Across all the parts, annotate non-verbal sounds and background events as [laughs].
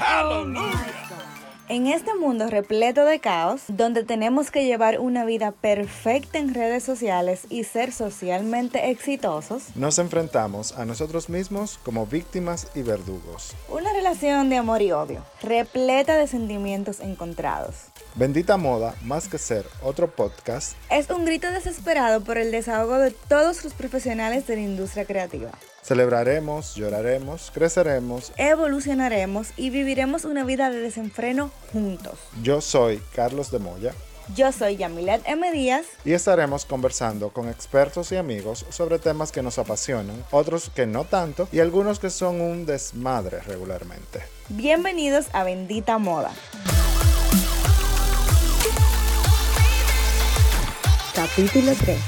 Hallelujah. En este mundo repleto de caos, donde tenemos que llevar una vida perfecta en redes sociales y ser socialmente exitosos, Nos enfrentamos a nosotros mismos como víctimas y verdugos. una relación de amor y odio, repleta de sentimientos encontrados. Bendita Moda, más que ser otro podcast, Es un grito desesperado por el desahogo de todos los profesionales de la industria creativa. celebraremos, lloraremos, creceremos. Evolucionaremos y viviremos una vida de desenfreno juntos. Yo soy Carlos de Moya Yo soy Yamilet M. Díaz. y estaremos conversando con expertos y amigos sobre temas que nos apasionan, otros que no tanto y algunos que son un desmadre regularmente. Bienvenidos a Bendita Moda. Capítulo 3.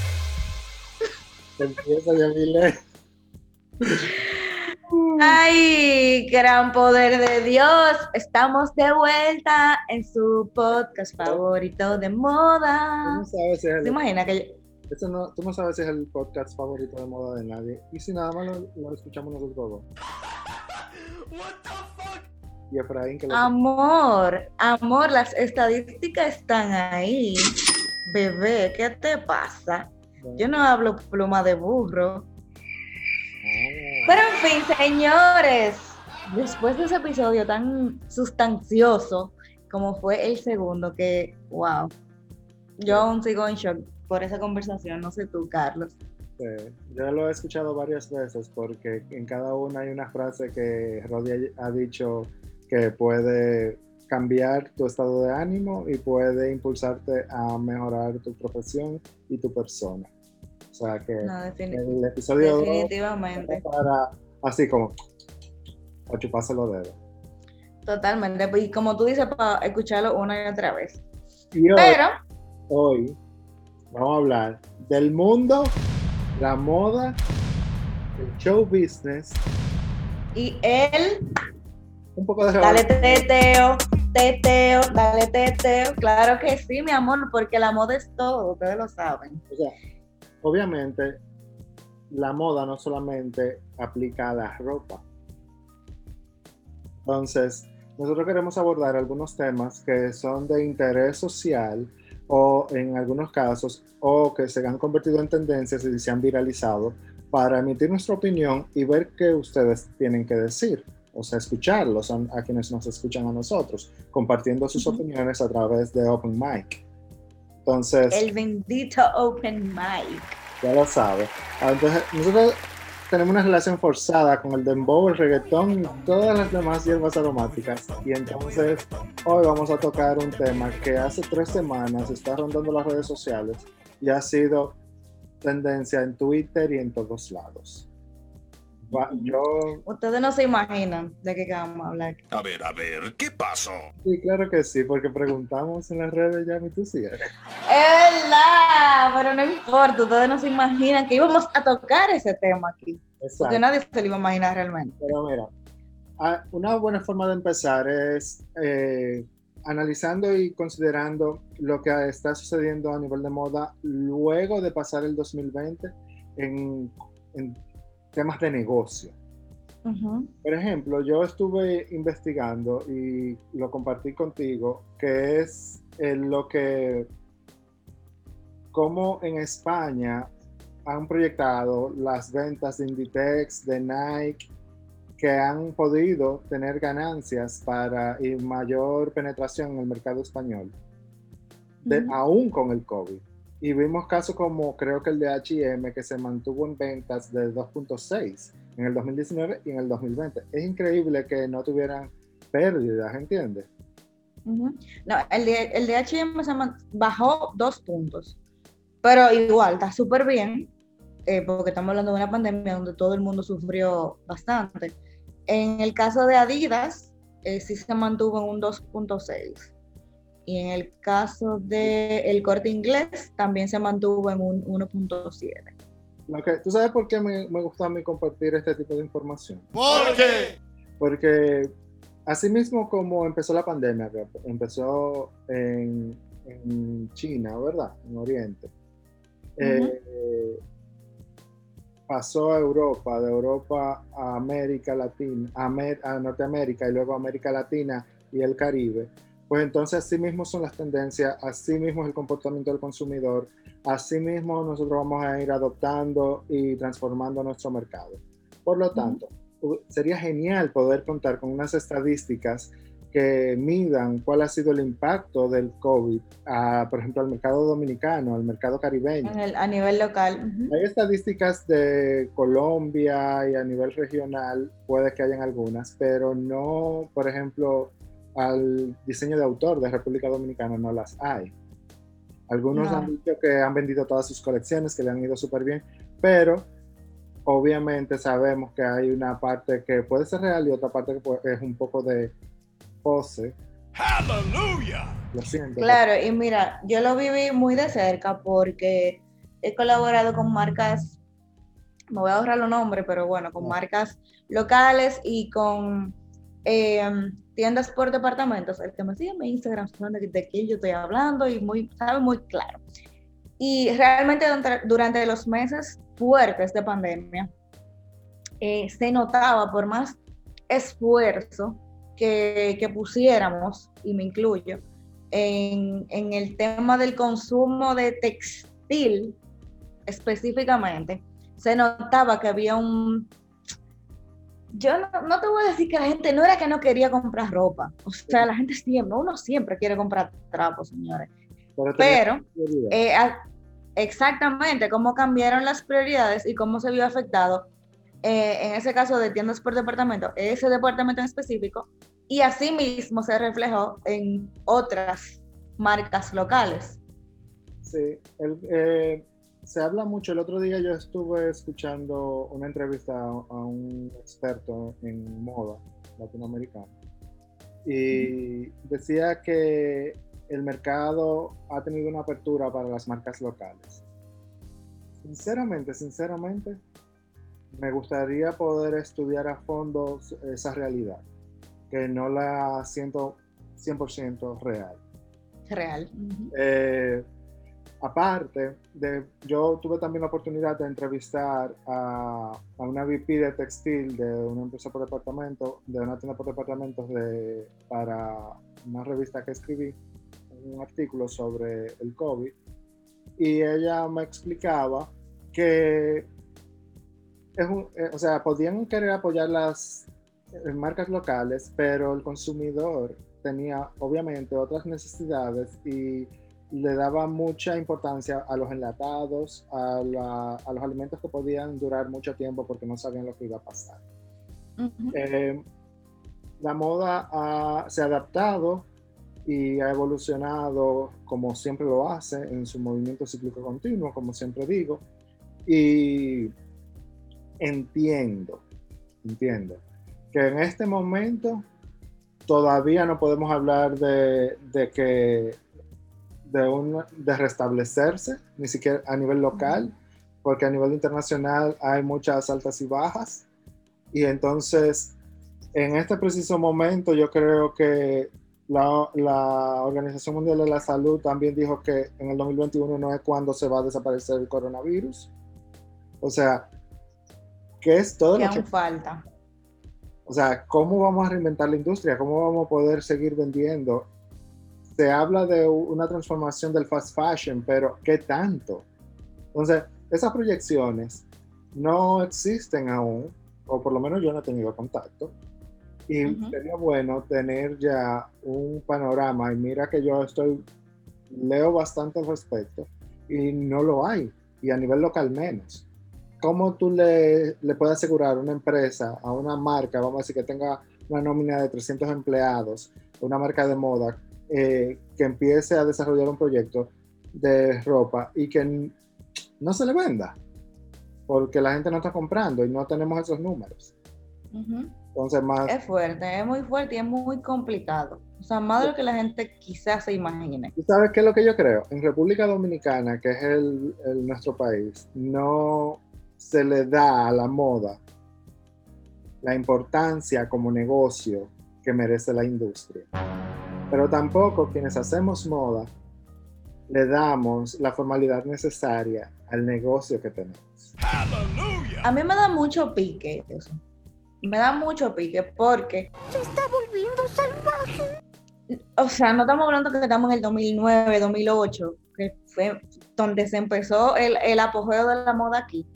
Empieza Yamile. Ay, gran poder de Dios. Estamos de vuelta en su podcast favorito de Tú moda. no sabes si es ¿Se el, imagina que eso no- tú no sabes si es el podcast favorito de moda de nadie. Y si nada más lo, lo escuchamos nosotros dos. What the fuck? Y Efraín que lo Amor, amor, las estadísticas están ahí. Bebé, ¿qué te pasa? Yo no hablo pluma de burro. Ah. Pero en fin, señores, después de ese episodio tan sustancioso como fue el segundo, que, wow, yo aún sigo en shock por esa conversación, no sé tú, Carlos. Sí, yo lo he escuchado varias veces porque en cada una hay una frase que Rodi ha dicho que puede cambiar tu estado de ánimo y puede impulsarte a mejorar tu profesión y tu persona. O sea que No, el episodio definitivamente, es para así como a chuparse los dedos. totalmente. Y como tú dices, para escucharlo una y otra vez. Y hoy, Pero, hoy vamos a hablar del mundo, la moda, el show business, y él, un poco de dale teteo, teteo, dale teteo. Claro que sí, mi amor, porque la moda es todo, ustedes lo saben. Obviamente, la moda no solamente aplica a la ropa. Entonces, nosotros queremos abordar algunos temas que son de interés social o en algunos casos, o que se han convertido en tendencias y se han viralizado para emitir nuestra opinión y ver qué ustedes tienen que decir. O sea, escucharlos a, a quienes nos escuchan a nosotros, compartiendo sus Ujú. opiniones a través de Open Mic. Entonces, El bendito Open Mic. ya lo sabe. Entonces, nosotros tenemos una relación forzada con el dembow, el reggaetón y todas las demás hierbas aromáticas. Y entonces, hoy vamos a tocar un tema que hace tres semanas está rondando las redes sociales y ha sido tendencia en Twitter y en todos lados. Yo, Ustedes no se imaginan de qué vamos a hablar. A ver, a ver, ¿qué pasó? sí, claro que sí, porque preguntamos en las redes ya, ¿y tú sí eres? Es verdad, pero no importa, ustedes no se imaginan que íbamos a tocar ese tema aquí. Porque Exacto. nadie se lo iba a imaginar realmente. Pero mira, ah, una buena forma de empezar es eh, analizando y considerando lo que está sucediendo a nivel de moda luego de pasar el 2020 en, en temas de negocio. Por ejemplo, yo estuve investigando y lo compartí contigo, que es eh, lo que, como en España han proyectado las ventas de Inditex, de Nike, que han podido tener ganancias para y mayor penetración en el mercado español, de- aún con el COVID. Y vimos casos como creo que el de H&M que se mantuvo en ventas de 2.6 en el 2019 y en el 2020. Es increíble que no tuvieran pérdidas, ¿entiendes? No, el de, el de H&M se bajó dos puntos, pero igual está súper bien, eh, porque estamos hablando de una pandemia donde todo el mundo sufrió bastante. En el caso de Adidas, eh, sí se mantuvo en un 2.6. Y en el caso de el corte inglés, también se mantuvo en un 1.7. Lo que, ¿Tú sabes por qué me, me gusta a mí compartir este tipo de información? ¿Por qué? Porque así mismo como empezó la pandemia, que empezó en, en China, ¿verdad? En Oriente. eh, pasó a Europa, de Europa a América Latina, a, a Norteamérica y luego a América Latina y el Caribe, pues entonces así mismo son las tendencias, así mismo es el comportamiento del consumidor, así mismo nosotros vamos a ir adoptando y transformando nuestro mercado. Por lo tanto, sería genial poder contar con unas estadísticas que midan cuál ha sido el impacto del COVID, a, por ejemplo, al mercado dominicano, al mercado caribeño. a nivel local. Hay estadísticas de Colombia y a nivel regional, puede que hayan algunas, pero no, por ejemplo, al diseño de autor de República Dominicana no las hay. Algunos han dicho que han vendido todas sus colecciones, que le han ido súper bien, pero obviamente sabemos que hay una parte que puede ser real y otra parte que es un poco de pose. ¡Aleluya! Lo siento. Claro, y mira, yo lo viví muy de cerca porque he colaborado con marcas, me voy a ahorrar los nombres, pero bueno, con marcas locales y con em, tiendas por departamentos. El que me sigue en mi Instagram sabe de, quién yo estoy hablando y muy, sabe muy claro. Y realmente durante, los meses fuertes de pandemia, eh, se notaba por más esfuerzo que, pusiéramos, y me incluyo, en, el tema del consumo de textil específicamente, se notaba que había un... Yo no, te voy a decir que la gente no era que no quería comprar ropa, o sea, la gente siempre, uno siempre quiere comprar trapos, señores. Pero, eh, exactamente cómo cambiaron las prioridades y cómo se vio afectado eh, en ese caso de tiendas por departamento, ese departamento en específico, y asimismo se reflejó en otras marcas locales. Sí, eh, se habla mucho. El otro día yo estuve escuchando una entrevista a, un experto en moda latinoamericano y decía que el mercado ha tenido una apertura para las marcas locales. Sinceramente, sinceramente, me gustaría poder estudiar a fondo esa realidad, que no la siento 100% real. Real. Eh, aparte, de, yo tuve también la oportunidad de entrevistar a, una VP de textil de una empresa por departamento, de una tienda por departamentos de, para una revista que escribí, un artículo sobre el COVID, y ella me explicaba que eh, o sea, podían querer apoyar las eh, marcas locales, pero el consumidor tenía obviamente otras necesidades y le daba mucha importancia a los enlatados, a, los alimentos que podían durar mucho tiempo porque no sabían lo que iba a pasar. Eh, la moda se ha adaptado y ha evolucionado como siempre lo hace en su movimiento cíclico continuo, como siempre digo, y entiendo, entiendo que en este momento todavía no podemos hablar de, que de, un, de restablecerse, ni siquiera a nivel local, porque a nivel internacional hay muchas altas y bajas. Y entonces, en este preciso momento, yo creo que la, la, Organización Mundial de la Salud también dijo que en el 2021 no es cuando se va a desaparecer el coronavirus. O sea, ¿Qué es todo lo que falta? O sea, ¿cómo vamos a reinventar la industria? ¿Cómo vamos a poder seguir vendiendo? Se habla de una transformación del fast fashion, pero ¿qué tanto? Entonces, esas proyecciones no existen aún, o por lo menos yo no he tenido contacto. Y sería bueno tener ya un panorama. Y mira que yo estoy, leo bastante al respecto, y no lo hay, y a nivel local menos. ¿cómo tú le, le puedes asegurar a una empresa, a una marca, vamos a decir que tenga una nómina de 300 empleados, una marca de moda, eh, que empiece a desarrollar un proyecto de ropa y que no se le venda? Porque la gente no está comprando y no tenemos esos números. Entonces, más... Es fuerte, es muy fuerte y es muy complicado. O sea, más de lo que la gente quizás se imagine. ¿Tú sabes qué es lo que yo creo? En República Dominicana, que es el, el nuestro país, no se le da a la moda la importancia como negocio que merece la industria. Pero tampoco quienes hacemos moda le damos la formalidad necesaria al negocio que tenemos. ¡Aleluya! A mí me da mucho pique eso. Me da mucho pique porque... Se está volviendo salvaje. O sea, no estamos hablando que estamos en el 2009, 2008, que fue donde se empezó el, el apogeo de la moda aquí.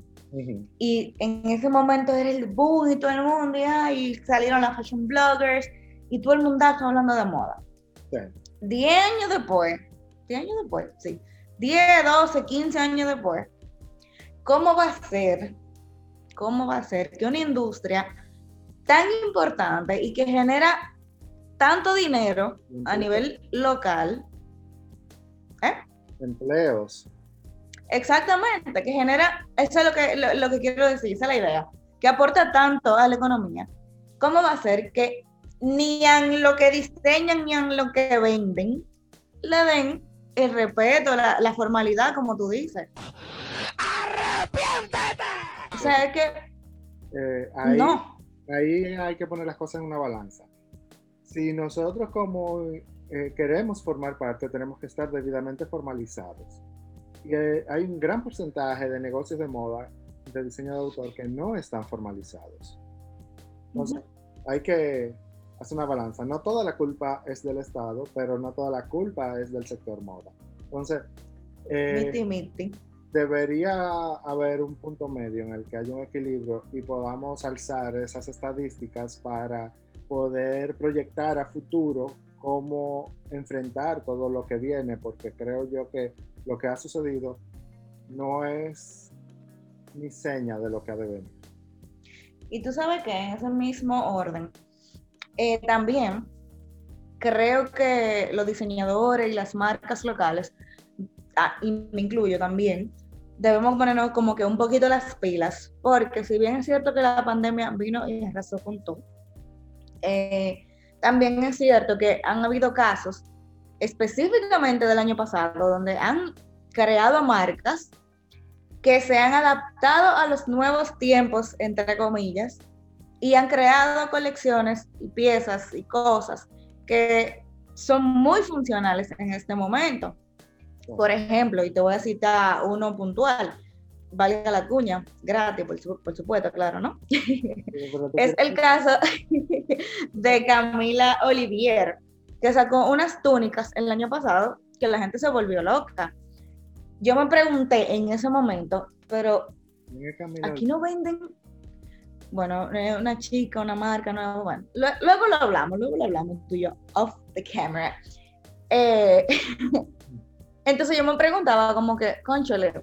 Y en ese momento era el boom y todo el mundo, y, ay, salieron las fashion bloggers y todo el mundo está hablando de moda. Sí. 10 años después, 10 años después, sí, 10, 12, 15 años después, ¿cómo va a ser, cómo va a ser que una industria tan importante y que genera tanto dinero a nivel local, ¿eh? Empleos. Exactamente, que genera, eso es lo que, lo, lo que quiero decir, esa es la idea, que aporta tanto a la economía. ¿Cómo va a ser que ni a lo que diseñan ni a lo que venden le den el respeto, la, la formalidad, como tú dices? O sea, es que Eh, ahí, no. ahí hay que poner las cosas en una balanza. Si nosotros como eh, queremos formar parte, tenemos que estar debidamente formalizados. Y eh, hay un gran porcentaje de negocios de moda, de diseño de autor, que no están formalizados. Entonces, hay que hacer una balanza. No toda la culpa es del Estado, pero no toda la culpa es del sector moda. Entonces, eh, Miti, miti. debería haber un punto medio en el que haya un equilibrio y podamos alzar esas estadísticas para poder proyectar a futuro cómo enfrentar todo lo que viene, porque creo yo que lo que ha sucedido no es ni seña de lo que ha de venir. Y tú sabes que en ese mismo orden, eh, también creo que los diseñadores y las marcas locales, ah, y me incluyo también, debemos ponernos como que un poquito las pilas, porque si bien es cierto que la pandemia vino y arrasó con todo, eh, también es cierto que han habido casos específicamente del año pasado donde han creado marcas que se han adaptado a los nuevos tiempos, entre comillas, y han creado colecciones y piezas y cosas que son muy funcionales en este momento. Por ejemplo, y te voy a citar uno puntual, valga la cuña, gratis, por, su- por supuesto, claro, ¿no? [laughs] Es el caso [laughs] de Camila Olivier, que sacó unas túnicas el año pasado que la gente se volvió loca. Yo me pregunté en ese momento, pero aquí no venden, bueno, eh, una chica, una marca, no, luego lo hablamos, luego lo hablamos tú y yo, off the camera. Eh, [laughs] entonces yo me preguntaba como que, conchole,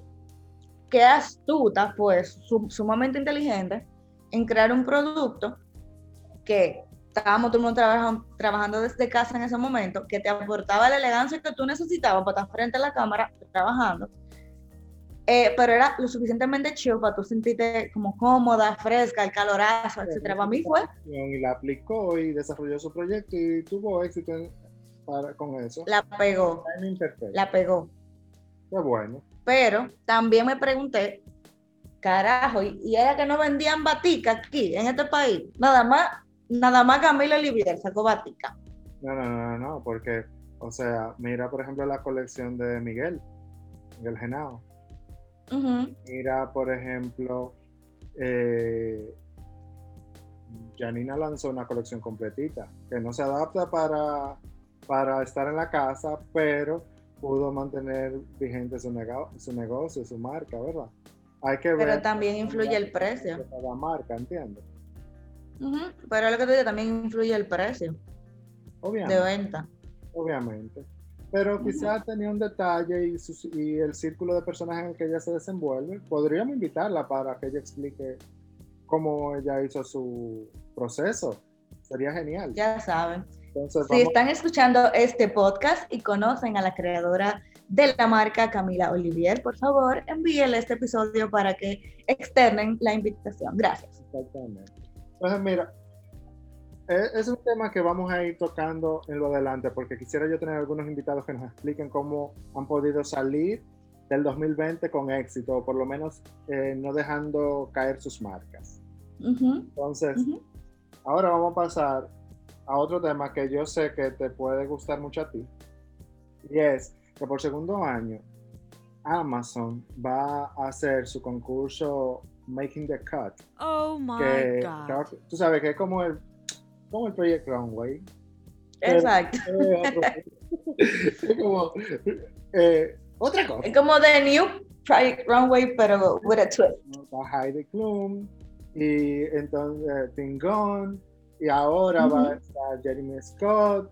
qué astuta, pues, su- sumamente inteligente en crear un producto que estábamos todo el mundo trabajando, trabajando desde casa en ese momento, que te aportaba la elegancia que tú necesitabas para estar frente a la cámara trabajando, eh, pero era lo suficientemente chill para tú sentirte como cómoda, fresca, el calorazo, etcétera. Para mí fue Y la aplicó y desarrolló su proyecto y tuvo éxito en- para- con eso. la pegó, la pegó. Qué bueno. Pero también me pregunté, carajo, y, y era que no vendían batica aquí, en este país. Nada más, nada más Camilo Olivier sacó batica. No, no, no, no, porque, o sea, mira, por ejemplo, la colección de Miguel, Miguel Genao. Mira, por ejemplo, eh, Janina lanzó una colección completita, que no se adapta para, para estar en la casa, pero pudo mantener vigente su, nego- su negocio, su marca, ¿verdad? Hay que ver Pero también influye el precio. de cada marca, ¿entiendes? Ujú, Pero lo que te digo, también influye el precio de Obviamente. venta. obviamente. Pero quizás tenía un detalle y, el círculo de personas en el que ella se desenvuelve. Podríamos invitarla para que ella explique cómo ella hizo su proceso. Sería genial. Ya saben. Entonces, Si están escuchando este podcast y conocen a la creadora de la marca Camila Olivier, por favor, envíenle este episodio para que externen la invitación. Gracias. exactamente. Entonces, mira, es un tema que vamos a ir tocando en lo adelante, porque quisiera yo tener algunos invitados que nos expliquen cómo han podido salir del 2020 con éxito, o por lo menos eh, no dejando caer sus marcas. Ujú, Entonces, ujú. Ahora vamos a pasar a otro tema que yo sé que te puede gustar mucho a ti. Y es que por segundo año Amazon va a hacer su concurso Making the Cut. Oh my que, god. tú sabes que es como el, como el Project Runway. Exacto. Eh, [laughs] [laughs] es como eh, otra cosa. Es como The New Project Runway, pero with a twist. Va Heidi Klum y entonces Tingon y ahora va a estar Jeremy Scott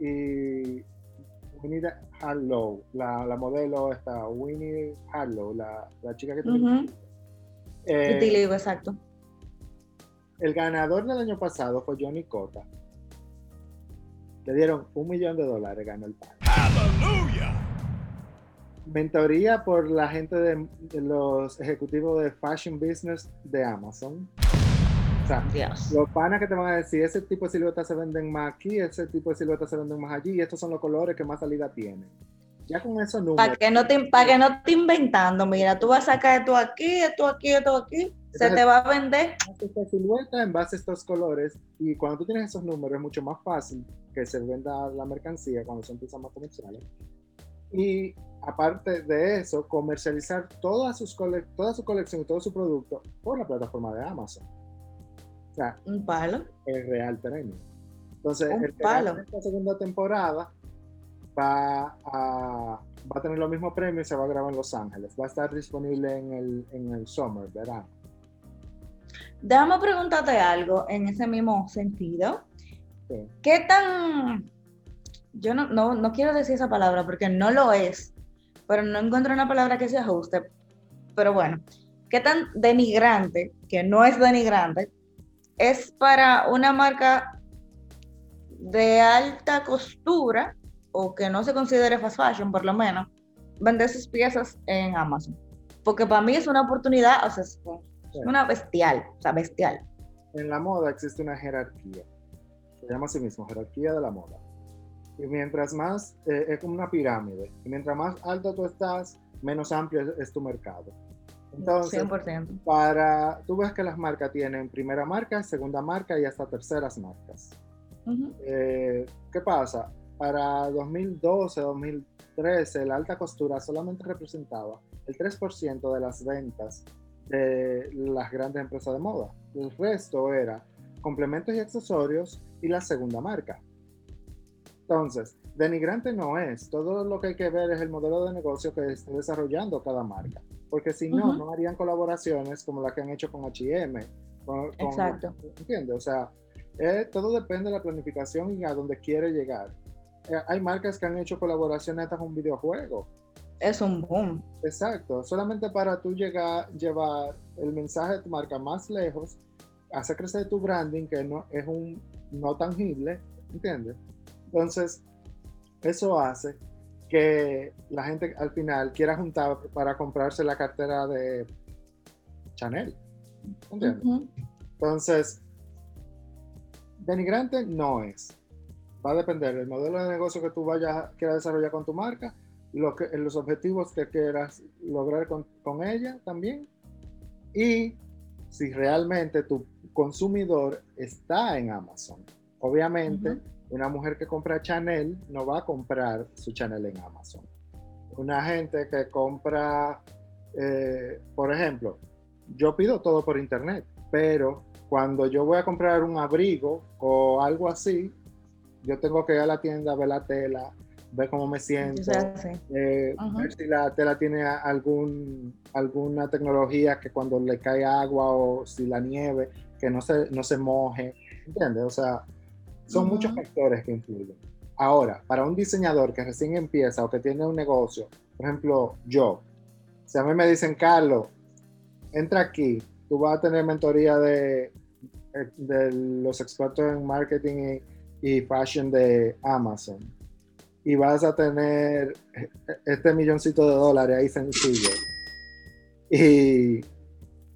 y, y Winnie Harlow, la, la modelo está Winnie Harlow, la, la chica que tiene- Ujú. Eh, Vitiligo, exacto. El ganador del año pasado fue Johnny Cota. Le dieron un millón de dólares, ganó el pan. Hallelujah. Mentoría por la gente de, de los ejecutivos de Fashion Business de Amazon. O sea, Dios. los panas que te van a decir, ese tipo de siluetas se venden más aquí, ese tipo de siluetas se venden más allí, y estos son los colores que más salida tienen. Ya con esos números, Para que no te, para que no te inventando, mira, tú vas a sacar esto aquí, esto aquí, esto aquí, se te va a vender. esta silueta en base a estos colores, y cuando tú tienes esos números es mucho más fácil que se venda la mercancía cuando son piezas más comerciales. Y aparte de eso, comercializar toda, sus cole- toda su colección y todo su producto por la plataforma de Amazon. O sea, Un palo. el real premio. Entonces, Un el palo. gane esta segunda temporada va a, va a tener los mismos premios y se va a grabar en Los Ángeles. Va a estar disponible en el, en el summer, verano. Déjame preguntarte algo en ese mismo sentido. Sí. ¿Qué tan... Yo no, no, no quiero decir esa palabra porque no lo es, pero no encuentro una palabra que se ajuste. Pero bueno, ¿qué tan denigrante, que no es denigrante, es para una marca de alta costura o que no se considere fast fashion, por lo menos, vender sus piezas en Amazon? Porque para mí es una oportunidad, o sea, una bestial, o sea, bestial. En la moda existe una jerarquía. Se llama así mismo, jerarquía de la moda. Y mientras más, eh, es como una pirámide. Y mientras más alto tú estás, menos amplio es, tu mercado. Entonces, 100%. para, tú ves que las marcas tienen primera marca, segunda marca y hasta terceras marcas. Ujú. Eh, ¿Qué pasa? Para 2012, 2013, la alta costura solamente representaba el 3% de las ventas de las grandes empresas de moda. El resto era complementos y accesorios y la segunda marca. Entonces, denigrante no es. Todo lo que hay que ver es el modelo de negocio que esté desarrollando cada marca. Porque si no, Ujú. no harían colaboraciones como la que han hecho con HM. Con, con- Exacto. ¿Entiendes? O sea, eh, todo depende de la planificación y a dónde quiere llegar. Eh, hay marcas que han hecho colaboraciones hasta con videojuegos. Es un boom. Exacto. Solamente para tú llegar, llevar el mensaje de tu marca más lejos, hacer crecer tu branding, que no es un no tangible, ¿entiendes? Entonces, eso hace que la gente al final quiera juntar para comprarse la cartera de Chanel. ¿Entiendes? Entonces, denigrante no es. Va a depender del modelo de negocio que tú vayas quieras desarrollar con tu marca, lo que, los objetivos que quieras lograr con, con ella también. Y si realmente tu consumidor está en Amazon. Obviamente, una mujer que compra Chanel no va a comprar su Chanel en Amazon. Una gente que compra, eh, por ejemplo, yo pido todo por internet, pero cuando yo voy a comprar un abrigo o algo así, yo tengo que ir a la tienda, ver la tela, ver cómo me siento, eh, ver si la tela tiene algún, alguna tecnología que cuando le cae agua o si la nieve, que no se, no se moje, ¿entiendes? O sea, son muchos factores que influyen. Ahora, para un diseñador que recién empieza o que tiene un negocio, por ejemplo, yo, si a mí me dicen, Carlos, entra aquí, tú vas a tener mentoría de, eh, de los expertos en marketing y, y fashion de Amazon y vas a tener este milloncito de dólares ahí sencillo y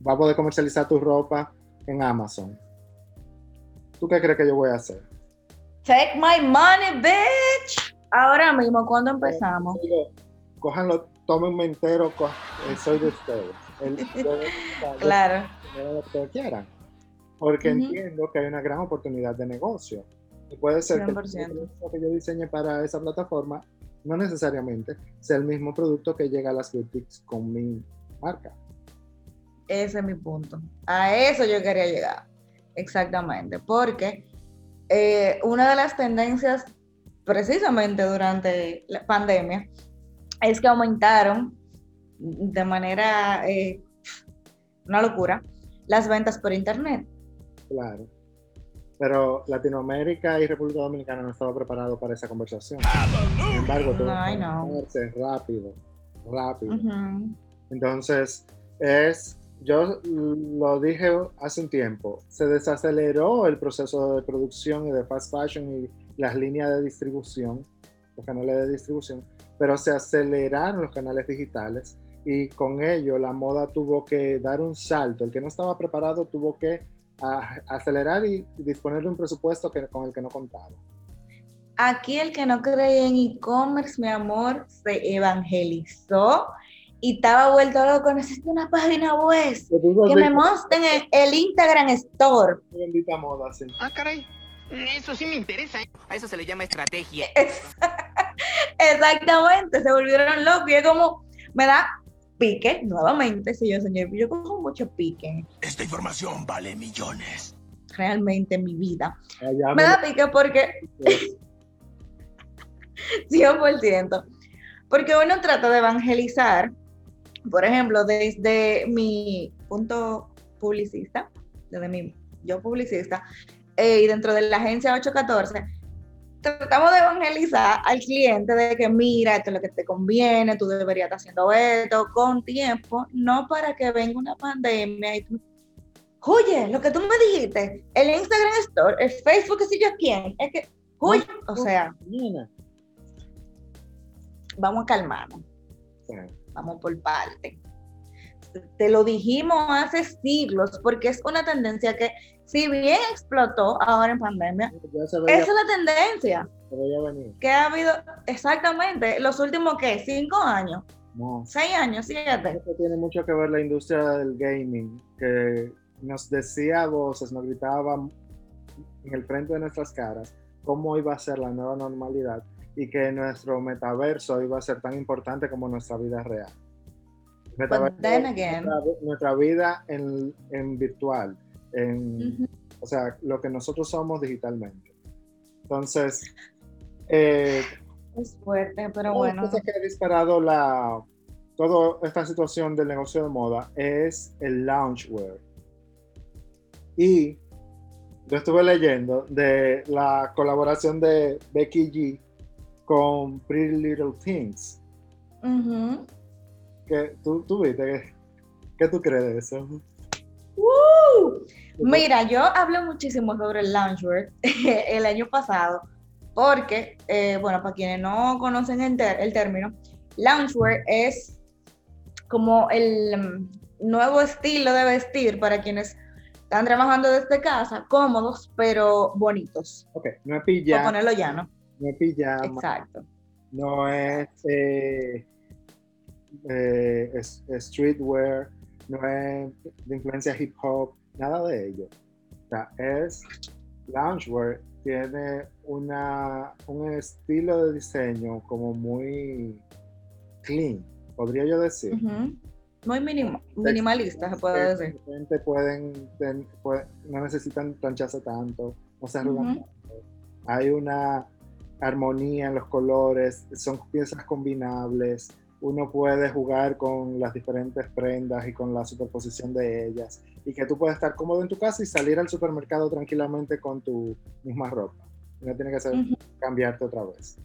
vas a poder comercializar tu ropa en Amazon. ¿Tú qué crees que yo voy a hacer? Take my money, bitch. Ahora mismo, cuando empezamos? Digo, cójanlo, tómenme entero, co- eh, soy de ustedes. El- yo- [laughs] Claro. lo que quieran. Porque entiendo que hay una gran oportunidad de negocio. Y puede ser que el 100%. producto que yo diseñe para esa plataforma no necesariamente sea el mismo producto que llega a las boutiques con mi marca. Ese es mi punto. A eso yo quería llegar. Exactamente. Porque eh, una de las tendencias precisamente durante la pandemia es que aumentaron de manera, eh, una locura, las ventas por internet. Claro. Pero Latinoamérica y República Dominicana no estaban preparados para esa conversación. Sin embargo, todo Ay, no. moverse rápido, rápido. Ujú. Entonces, es, yo lo dije hace un tiempo, se desaceleró el proceso de producción y de fast fashion y las líneas de distribución, los canales de distribución, pero se aceleraron los canales digitales y con ello la moda tuvo que dar un salto. El que no estaba preparado tuvo que a- acelerar y disponer de un presupuesto que, con el que no contaba. Aquí el que no creía en e-commerce, mi amor, se evangelizó y estaba vuelto loco. Necesito una página web que me muestren el, el Instagram Store. Bendita moda, sí. Ah, caray. Eso sí me interesa. ¿eh? A eso se le llama estrategia. Es- [laughs] Exactamente, se volvieron locos. Y es como, me da pique nuevamente, yo señor, yo cojo mucho pique Esta información vale millones. realmente en mi vida. Allá Me da pique porque [laughs] me- 100%. Porque uno trata de evangelizar, por ejemplo, desde mi punto publicista, desde mi yo publicista, eh, y dentro de la agencia 814, tratamos de evangelizar al cliente de que mira, esto es lo que te conviene, tú deberías estar haciendo esto con tiempo, no para que venga una pandemia y tú, oye, lo que tú me dijiste, el Instagram Store, el Facebook, qué sé yo quién, es que, uy, o sea, vamos a calmarnos, vamos por parte. Te lo dijimos hace siglos, porque es una tendencia que, si bien explotó ahora en pandemia, veía, esa es la tendencia venir. que ha habido exactamente los últimos, ¿qué? ¿Cinco años? No. ¿Seis años? ¿Siete? Esto tiene mucho que ver la industria del gaming, que nos decía voces, nos gritaba en el frente de nuestras caras cómo iba a ser la nueva normalidad y que nuestro metaverso iba a ser tan importante como nuestra vida real. Metaverso then again- nuestra, nuestra vida en, en virtual, en, o sea, lo que nosotros somos digitalmente. Entonces, eh, Es fuerte, pero una bueno. que ha disparado la, toda esta situación del negocio de moda es el loungewear. Y yo estuve leyendo de la colaboración de Becky G con Pretty Little Things. Que, ¿tú, tú viste? ¿Qué tú crees de eso? ¡Woo! Mira, yo hablé muchísimo sobre el loungewear [laughs] el año pasado, porque, eh, bueno, para quienes no conocen el, término, loungewear es como el mm, nuevo estilo de vestir para quienes están trabajando desde casa, cómodos, pero bonitos, Ok, no es pijama, ponerlo llano. no es pijama, Exacto. no es, eh, eh, es- es streetwear, no es de influencia hip hop, nada de ello. O sea, es loungewear, tiene una, un estilo de diseño como muy clean, podría yo decir. Muy minima- minimalista, se puede decir. Pueden, ten- no necesitan plancharse tanto, no se arrugan tanto. Hay una armonía en los colores, son piezas combinables, uno puede jugar con las diferentes prendas y con la superposición de ellas, y que tú puedes estar cómodo en tu casa y salir al supermercado tranquilamente con tu misma ropa. No tiene que ser Ujú. cambiarte otra vez.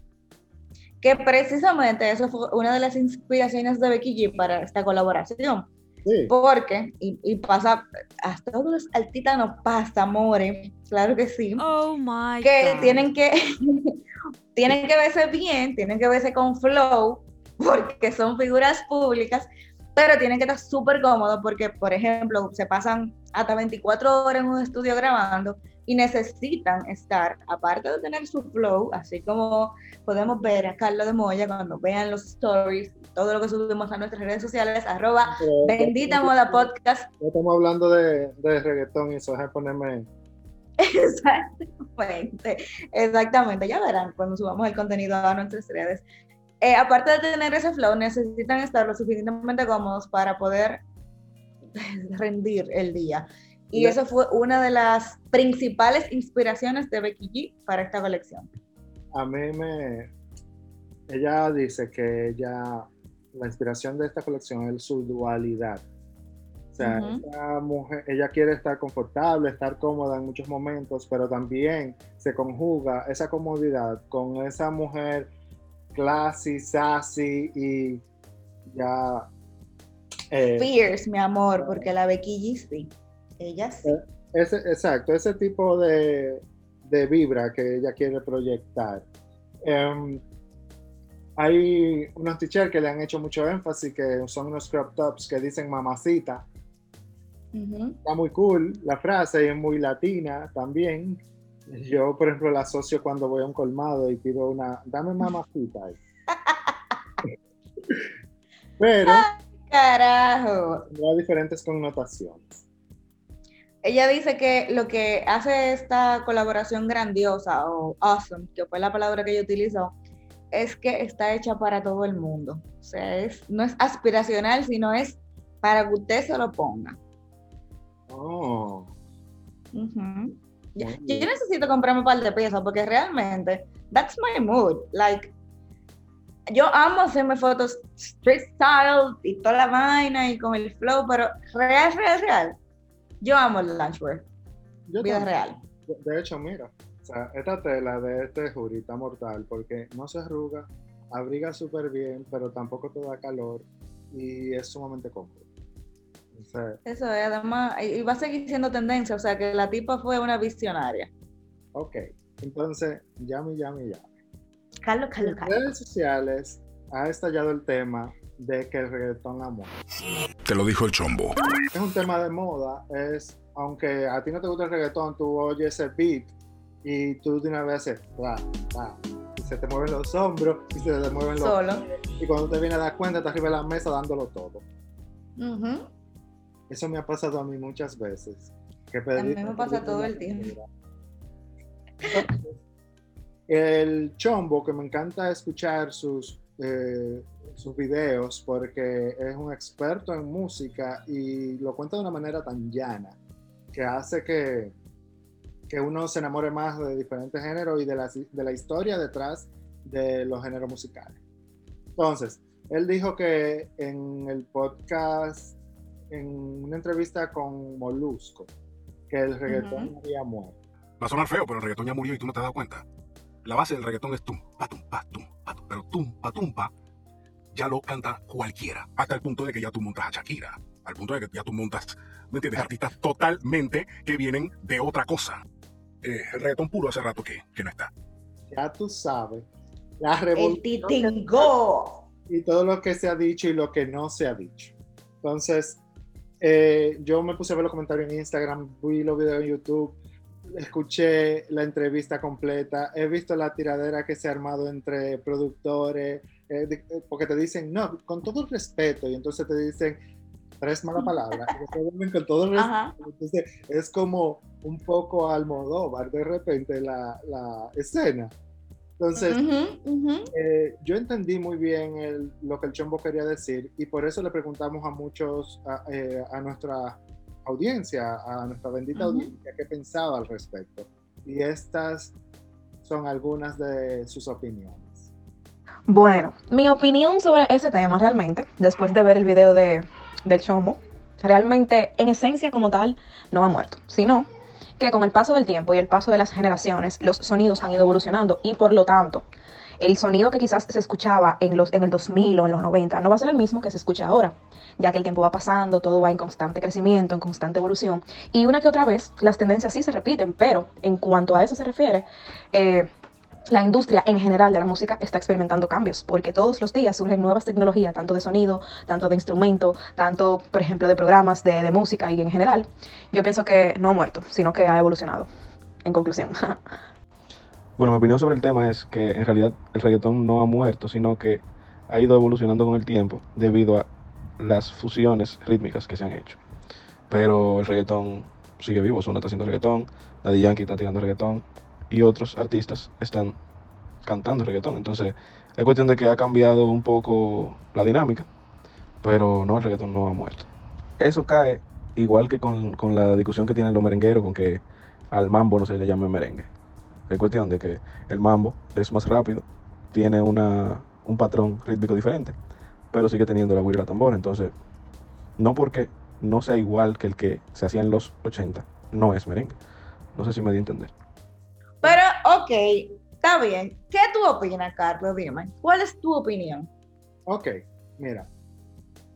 Que precisamente eso fue una de las inspiraciones de Becky G para esta colaboración. Sí, Porque, y, y pasa, a todos los artistas nos pasa, amores, claro que sí, Oh my que God. tienen que, [laughs] tienen que verse bien, tienen que verse con flow, [laughs] porque son figuras públicas, pero tienen que estar súper cómodos porque, por ejemplo, se pasan hasta 24 horas en un estudio grabando y necesitan estar, aparte de tener su flow, así como podemos ver a Carlos de Moya cuando vean los stories, todo lo que subimos a nuestras redes sociales, arroba pero- bendita moda podcast, estamos hablando de, de reggaetón y eso, déjame ponerme [laughs] Exactamente, exactamente. Ya verán cuando subamos el contenido a nuestras redes. Eh, aparte de tener ese flow, necesitan estar lo suficientemente cómodos para poder [laughs] rendir el día. Y Ya. eso fue una de las principales inspiraciones de Becky G para esta colección. A mí me... Ella dice que ella, la inspiración de esta colección es su dualidad. O sea, Ujú. esta mujer, ella quiere estar confortable, estar cómoda en muchos momentos, pero también se conjuga esa comodidad con esa mujer classy, sassy y ya... eh, Fierce, mi amor, porque la Becky G sí. Ella sí. ese, exacto, ese tipo de, de vibra que ella quiere proyectar. Em, hay unos teachers que le han hecho mucho énfasis, que son unos crop tops que dicen mamacita. Está muy cool la frase y es muy latina también. Yo, por ejemplo, la asocio cuando voy a un colmado y pido una, dame mamacita. ahí". [laughs] Pero Carajo. tendrá diferentes connotaciones. Ella dice que lo que hace esta colaboración grandiosa o awesome, que fue la palabra que ella utilizó, es que está hecha para todo el mundo. O sea, es, no es aspiracional, sino es para que usted se lo ponga. Oh. Yo, necesito comprarme un par de piezas porque realmente, that's my mood. Like, yo amo hacerme fotos street style y toda la vaina y con el flow, pero real, real, real. Yo amo el lunchwear, yo vida también. real. De- hecho, mira, o sea, esta tela de este jury está mortal porque no se arruga, abriga súper bien, pero tampoco te da calor y es sumamente cómodo. Eso es, además, y va a seguir siendo tendencia, o sea que la tipa fue una visionaria. ok, entonces, llame, llame, llame. Carlos, Carlos, En Carlos. redes sociales ha estallado el tema de que el reggaetón la moda. Te lo dijo el chombo. Es un tema de moda, es, aunque a ti no te gusta el reggaetón, tú oyes el beat y tú de una vez haces, y se te mueven los hombros y se te mueven los Solo. y cuando te vienes a dar cuenta, estás arriba de la mesa dándolo todo. Ujú. Eso me ha pasado a mí muchas veces. Que A mí me pasa todo el tiempo. Entonces, el chombo, que me encanta escuchar sus, eh, sus videos porque es un experto en música y lo cuenta de una manera tan llana que hace que, que uno se enamore más de diferentes géneros y de la, de la historia detrás de los géneros musicales. Entonces, él dijo que en el podcast, en una entrevista con Molusco, que el reggaetón Ujú. había muerto. Va a sonar feo, pero el reggaetón ya murió y tú no te has dado cuenta. La base del reggaetón es tum, pa, tum, pa, tum, pa, tum. Pero tum, pa, tum, pa, ya lo canta cualquiera. Hasta el punto de que ya tú montas a Shakira. Al punto de que ya tú montas, ¿me entiendes? Artistas totalmente que vienen de otra cosa. Eh, el reggaetón puro hace rato que, que no está. ya tú sabes, la El revolución que- titingo. y todo lo que se ha dicho y lo que no se ha dicho. Entonces, eh, yo me puse a ver los comentarios en Instagram, vi los videos en YouTube, escuché la entrevista completa, he visto la tiradera que se ha armado entre productores, eh, de- eh, porque te dicen, no, con todo el respeto, y entonces te dicen tres malas palabras, con todo el respeto. Entonces es como un poco Almodóvar de repente la, la escena. Entonces, eh, yo entendí muy bien el- lo que el Chombo quería decir y por eso le preguntamos a muchos, a, eh, a nuestra audiencia, a nuestra bendita audiencia, qué pensaba al respecto. Y estas son algunas de sus opiniones. Bueno, mi opinión sobre ese tema realmente, después de ver el video de, del chombo, realmente en esencia como tal no ha muerto, sino que con el paso del tiempo y el paso de las generaciones, los sonidos han ido evolucionando y por lo tanto, el sonido que quizás se escuchaba en, los, en el 2000 o en los 90 no va a ser el mismo que se escucha ahora, ya que el tiempo va pasando, todo va en constante crecimiento, en constante evolución y una que otra vez las tendencias sí se repiten, pero en cuanto a eso se refiere, eh, la industria en general de la música está experimentando cambios, porque todos los días surgen nuevas tecnologías, tanto de sonido, tanto de instrumento, tanto, por ejemplo, de programas de, música y en general. Yo pienso que no ha muerto, sino que ha evolucionado. En conclusión. [laughs] Bueno, mi opinión sobre el tema es que en realidad el reggaetón no ha muerto, sino que ha ido evolucionando con el tiempo debido a las fusiones rítmicas que se han hecho. Pero el reggaetón sigue vivo, Ozuna está haciendo reggaetón, Daddy Yankee está tirando reggaetón y otros artistas están cantando reggaetón. Entonces es cuestión de que ha cambiado un poco la dinámica, pero no, el reggaetón no ha muerto. eso cae igual que con, con la discusión que tienen los merengueros con que al mambo no se le llame merengue. Es cuestión de que el mambo es más rápido, tiene una, un patrón rítmico diferente, pero sigue teniendo la guira y la tambora. Entonces, no porque no sea igual que el que se hacía en los 80, no es merengue. No sé si me di a entender. Pero, ok, está bien. ¿Qué tú opinas, Carlos? Dime, ¿cuál es tu opinión? Ok, mira.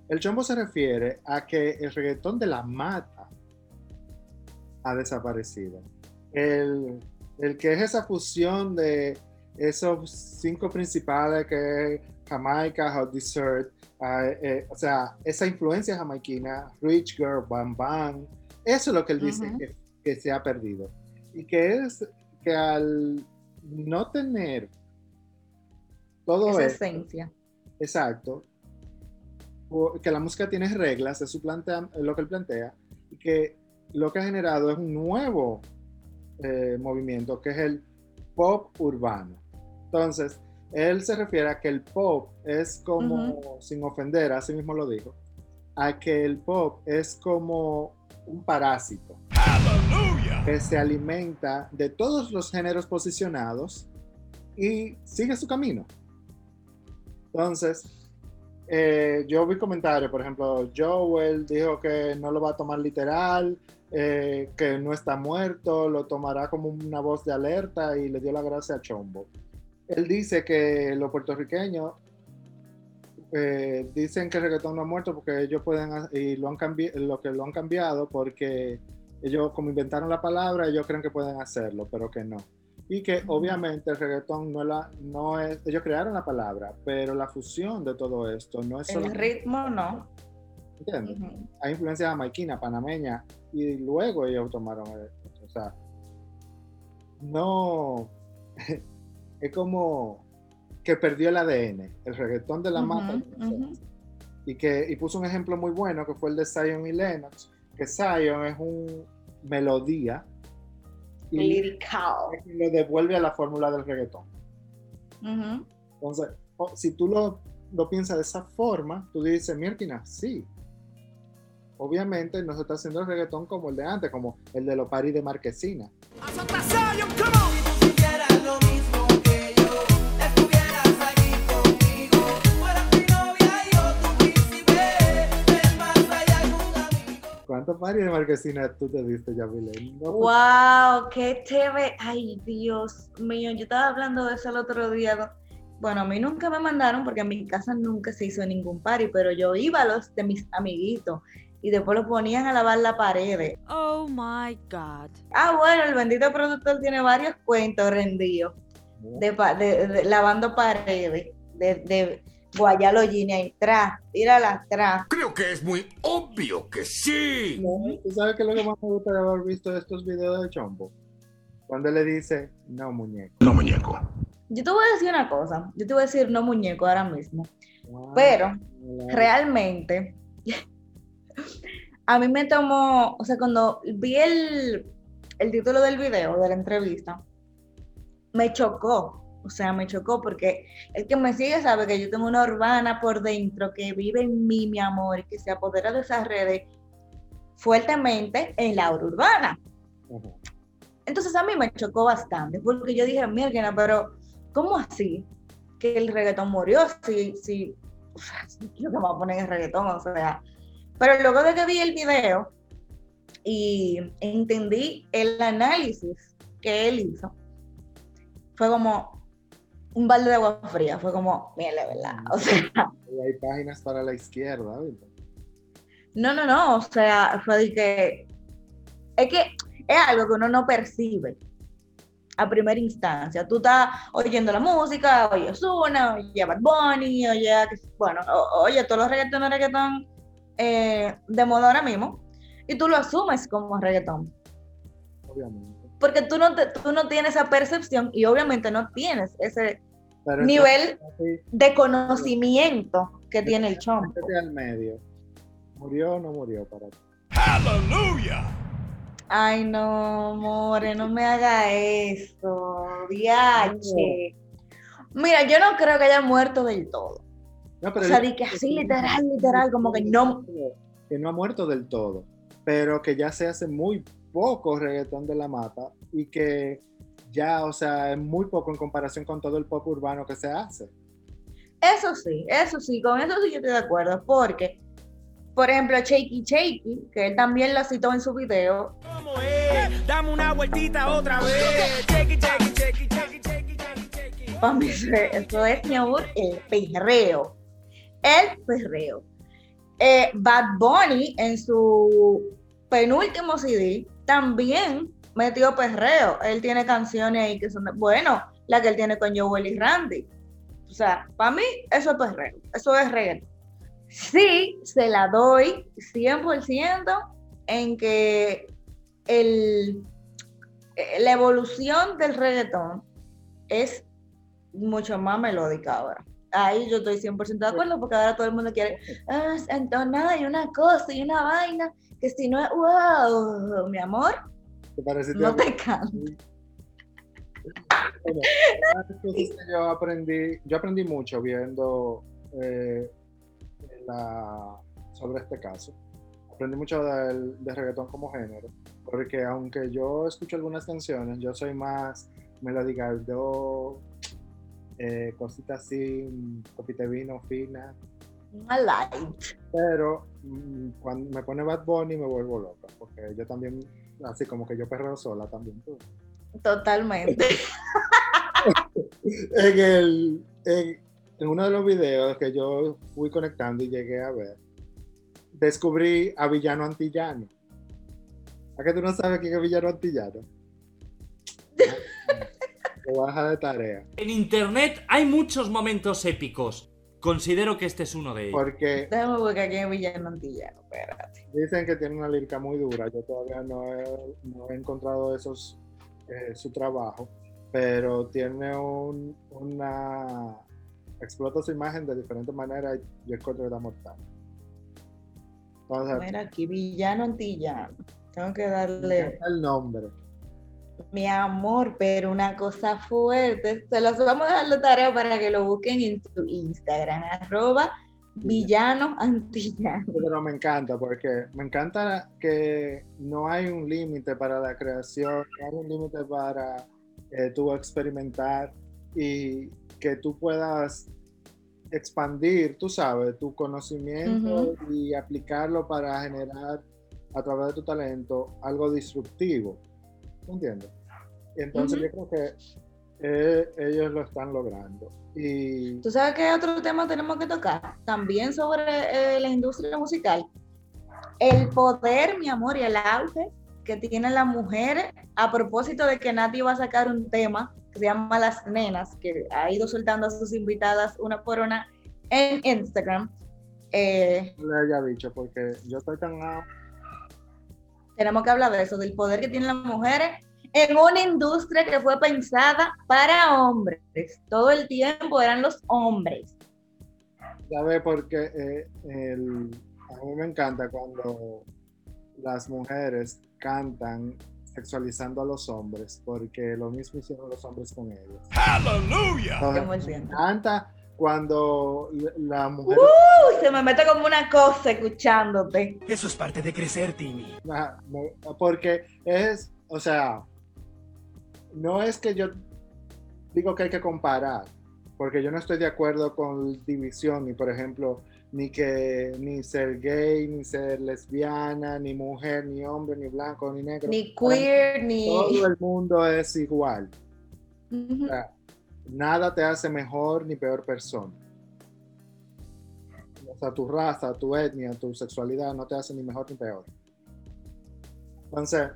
El chombo se refiere a que el reggaetón de la mata ha desaparecido. El, el que es esa fusión de esos cinco principales que es Jamaica, Hot Dessert, ah, eh, o sea, esa influencia jamaiquina, Rich Girl, Bam Bam, eso es lo que él dice que, que se ha perdido. Y que es que al no tener todo Esa esto, esencia. Exacto. Que la música tiene reglas, es su plantea, lo que él plantea, y que lo que ha generado es un nuevo eh, movimiento, que es el pop urbano. Entonces, él se refiere a que el pop es como, sin ofender, así mismo lo dijo, a que el pop es como un parásito que se alimenta de todos los géneros posicionados y sigue su camino. Entonces, eh, yo vi comentarios, por ejemplo, Joel dijo que no lo va a tomar literal, eh, que no está muerto, lo tomará como una voz de alerta y le dio la gracia a Chombo. Él dice que los puertorriqueños eh, dicen que el reggaetón no ha muerto porque ellos pueden, y lo han lo que lo han cambiado porque ellos como inventaron la palabra, ellos creen que pueden hacerlo, pero que no. Y que obviamente el reggaetón no, la, no es, ellos crearon la palabra, pero la fusión de todo esto no es solo, El ritmo no. ¿entiendes? Ujú. Hay influencia jamaiquina, panameña, y luego ellos tomaron, el- o sea, no, [laughs] es como que perdió el ADN, el reggaetón de la mata, Ujú, ujú. y que y puso un ejemplo muy bueno que fue el de Zion y Lennox, que Zion es un melodía y Lyrical. lo devuelve a la fórmula del reggaetón. Entonces, si tú lo, lo piensas de esa forma, tú dices, Mirkina, sí. Obviamente no se está haciendo el reggaetón como el de antes, como el de los paris de Marquesina. ¿Cuántos paris de Marquesina tú te diste, Yamile? No, pues, Wow, qué chévere. Ay, Dios mío, yo estaba hablando de eso el otro día. Bueno, a mí nunca me mandaron porque en mi casa nunca se hizo ningún party, pero yo iba a los de mis amiguitos y después lo ponían a lavar la pared. Oh my god. Ah, bueno, el bendito productor tiene varios cuentos rendidos de, de- de- lavando paredes, de, de guayalo Gini ahí atrás, tírala atrás. Creo que es muy obvio que sí. ¿Tú sabes qué es lo que más me gusta de haber visto estos videos de Chombo? Cuando él le dice, no, muñeco. No, muñeco. Yo te voy a decir una cosa, yo te voy a decir no muñeco ahora mismo, pero realmente [laughs] a mí me tomó, o sea, cuando vi el, el título del video, de la entrevista, me chocó, o sea, me chocó porque el que me sigue sabe que yo tengo una urbana por dentro que vive en mí, mi amor, y que se apodera de esas redes fuertemente en la hora urbana. Entonces a mí me chocó bastante, porque yo dije, mira, pero ¿cómo así? Que el reggaetón murió, si, si, yo que me voy a poner en reggaetón, o sea. Pero luego de que vi el video y entendí el análisis que él hizo, fue como un balde de agua fría, fue como, mira, la verdad, [laughs] o sea, Y hay páginas para la izquierda, ¿verdad? No, no, no, o sea, fue de que es que es algo que uno no percibe a primera instancia. Tú estás oyendo la música, oye Ozuna, oye Bad Bunny, oye, bueno, oye todos los reggaetones reggaetón eh, de moda ahora mismo, y tú lo asumes como reggaetón. Obviamente. Porque tú no, te- tú no tienes esa percepción y obviamente no tienes ese Pero nivel entonces, de conocimiento que tiene el chombo. al medio. ¿Murió o no murió para ti? Ay, no, more, no me haga eso. Viache. Mira, yo no creo que haya muerto del todo. No, O pero sea, di que así literal, literal, como que no. que no ha muerto del todo, pero que ya se hace muy poco reggaetón de la mata y que ya, o sea, es muy poco en comparación con todo el pop urbano que se hace. Eso sí, eso sí, con eso sí yo estoy de acuerdo, porque, por ejemplo, Shakey Shakey, que él también lo citó en su video, Dame una vueltita otra vez. Chequi, chequi. para mí eso es- eso es, mi amor, el perreo. El perreo. Eh, Bad Bunny en su penúltimo CD también metió perreo. Él tiene canciones ahí que son, de- bueno, la que él tiene con Joel y Randy. O sea, para mí eso es perreo, eso es reggaetón. Sí, se la doy 100% en que el, eh, la evolución del reggaetón es mucho más melódica ahora. Ahí yo estoy 100% de acuerdo porque ahora todo el mundo quiere ah, entonada y una cosa y una vaina que si no es wow, mi amor, ¿Te parece no te canto. Bueno, cosas que yo aprendí, yo aprendí mucho viendo eh, la- sobre este caso. Aprendí mucho del, de reggaetón como género, porque aunque yo escucho algunas canciones, yo soy más melódica, yo eh, cositas así, copita de vino fina, pero mm, cuando me pone Bad Bunny me vuelvo loca, porque yo también, así como que yo perreo sola también. tú. Totalmente. [laughs] en, el, en, en uno de los videos que yo fui conectando y llegué a ver, descubrí a Villano Antillano. ¿A que tú no sabes quién es Villano Antillano? [laughs] Te voy a dejar de tarea. En internet hay muchos momentos épicos. Considero que este es uno de ellos. Porque Déjame buscar aquí en Villano Antillano, espérate. dicen que tiene una lírica muy dura. Yo todavía no he, no he encontrado esos, eh, su trabajo, pero tiene un, una. Explota su imagen de diferentes maneras y yo encuentro que está mortal. Entonces, Mira aquí, Villano Antillano. Tengo que darle el nombre. Mi amor, pero una cosa fuerte. Se los vamos a dejar de tarea para que lo busquen en su Instagram, arroba villano antillano. Pero me encanta porque me encanta que no hay un límite para la creación, no hay un límite para eh, tú experimentar y que tú puedas expandir, tú sabes, tu conocimiento y aplicarlo para generar a través de tu talento algo disruptivo. ¿Me entiendes? Entonces yo creo que eh, ellos lo están logrando. Y ¿Tú sabes qué otro tema tenemos que tocar? También sobre eh, la industria musical. El poder, mi amor, y el auge que tienen las mujeres a propósito de que Nati va a sacar un tema que se llama Las Nenas, que ha ido soltando a sus invitadas una por una en Instagram. Eh, no le haya dicho porque yo estoy tan tenemos que hablar de eso, del poder que tienen las mujeres en una industria que fue pensada para hombres. Todo el tiempo eran los hombres. ¿Sabe? Porque eh, el- a mí me encanta cuando las mujeres cantan sexualizando a los hombres, porque lo mismo hicieron los hombres con ellos. 100%. me encanta cuando la mujer... Uy, se me mete como una cosa escuchándote. Eso es parte de crecer, Timmy. Porque es, o sea, no es que yo digo que hay que comparar, porque yo no estoy de acuerdo con división, ni por ejemplo, ni que ni ser gay, ni ser lesbiana, ni mujer, ni hombre, ni blanco, ni negro. Ni queer, ni. Todo el mundo es igual. Ujú. O sea, nada te hace mejor ni peor persona. O sea, tu raza, tu etnia, tu sexualidad no te hace ni mejor ni peor. Entonces,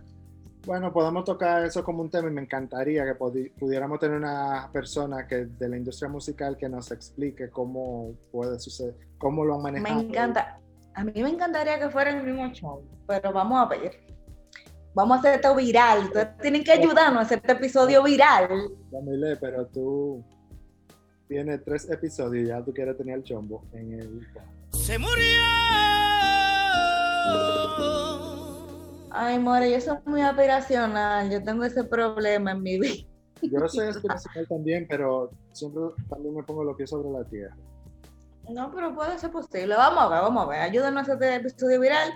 bueno, podemos tocar eso como un tema y me encantaría que pudiéramos tener una persona que de la industria musical que nos explique cómo puede suceder, cómo lo han Me manejado. encanta. A mí me encantaría que fuera el mismo show, pero vamos a ver. Vamos a hacer esto viral. Ustedes tienen que ayudarnos a hacer este episodio viral. Yamile, pero tú tienes tres episodios y ya tú quieres tener el chombo en el... ¡Se murió! Ay, More, yo soy muy aspiracional. Yo tengo ese problema en mi vida. Yo soy aspiracional también, pero siempre también me pongo los pies sobre la tierra. No, pero puede ser posible. Vamos a ver, vamos a ver. Ayúdanos a este episodio viral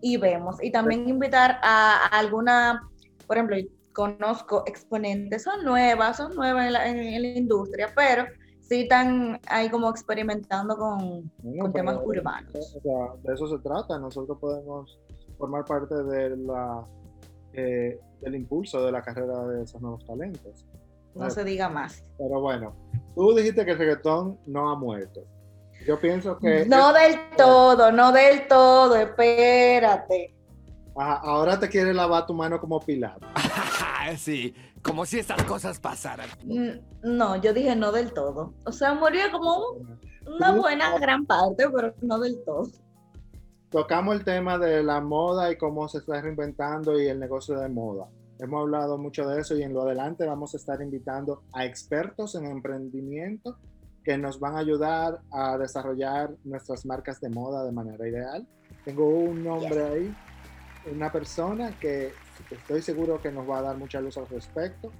y vemos. Y también invitar a, a alguna, por ejemplo, conozco exponentes, son nuevas, son nuevas en la, en- en la industria, pero sí están ahí como experimentando con, Bueno, con temas urbanos. O sea, de eso se trata. Nosotros podemos formar parte de la, eh, del impulso de la carrera de esos nuevos talentos. No se diga más. Pero bueno, tú dijiste que el reggaetón no ha muerto. Yo pienso que... No del todo, no del todo, espérate. Ajá, ahora te quiere lavar tu mano como Pilato. [laughs] sí, como si estas cosas pasaran. N- No, yo dije no del todo. O sea, murió como un- una buena gran parte, pero no del todo. Tocamos el tema de la moda y cómo se está reinventando y el negocio de moda. Hemos hablado mucho de eso y en lo adelante vamos a estar invitando a expertos en emprendimiento que nos van a ayudar a desarrollar nuestras marcas de moda de manera ideal. Tengo un nombre ahí, una persona que estoy seguro que nos va a dar mucha luz al respecto.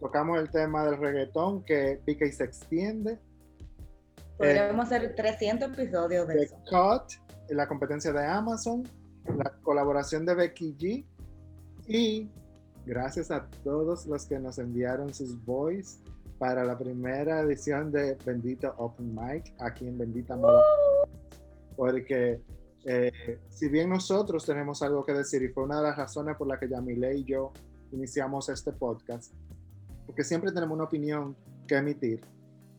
Tocamos el tema del reggaetón que pica y se extiende. Podríamos hacer 300 episodios de The eso. Cut, la competencia de Amazon, la colaboración de Becky G y gracias a todos los que nos enviaron sus voice para la primera edición de Bendito Open Mic aquí en Bendita Moda. Porque eh, si bien nosotros tenemos algo que decir y fue una de las razones por la que Yamile y yo iniciamos este podcast, porque siempre tenemos una opinión que emitir,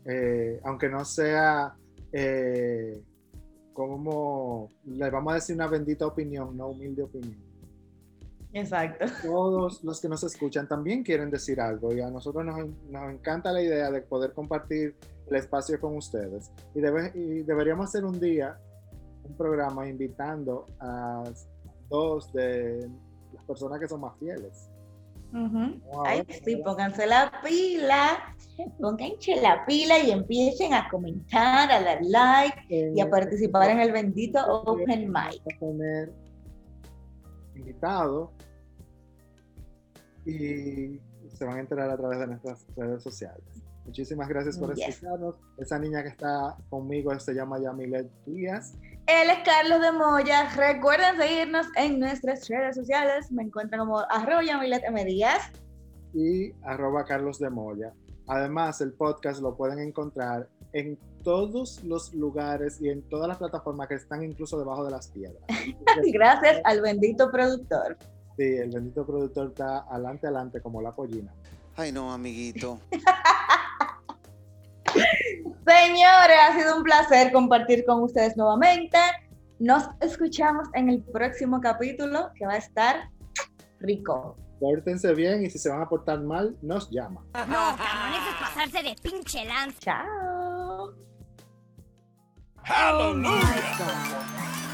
eh, aunque no sea eh, como le vamos a decir una bendita opinión, no humilde opinión. Exacto. Todos los que nos escuchan también quieren decir algo y a nosotros nos, nos encanta la idea de poder compartir el espacio con ustedes. Y, debe- y deberíamos hacer un día un programa invitando a dos de las personas que son más fieles. Ujú. Wow. Ay, sí, pónganse la pila, pónganse la pila y empiecen a comentar, a dar like y a participar en el bendito Open Mic. Invitado y se van a enterar a través de nuestras redes sociales. Muchísimas gracias por Yes. escucharnos. Esa niña que está conmigo se llama Yamilet Díaz. Él es Carlos de Moya. Recuerden seguirnos en nuestras redes sociales. Me encuentran como arroba Milet M. Díaz. y arroba Carlos de Moya. Además, el podcast lo pueden encontrar en todos los lugares y en todas las plataformas que están incluso debajo de las piedras. [laughs] Gracias al bendito productor. Sí, el bendito productor está adelante, adelante como la pollina. Ay, no, amiguito. [laughs] Señores, ha sido un placer compartir con ustedes nuevamente. Nos escuchamos en el próximo capítulo que va a estar rico. Pórtense bien y si se van a portar mal, nos llaman. No, cabrón, eso es pasarse de pinche lanza. Chao. Hallelujah. Oh,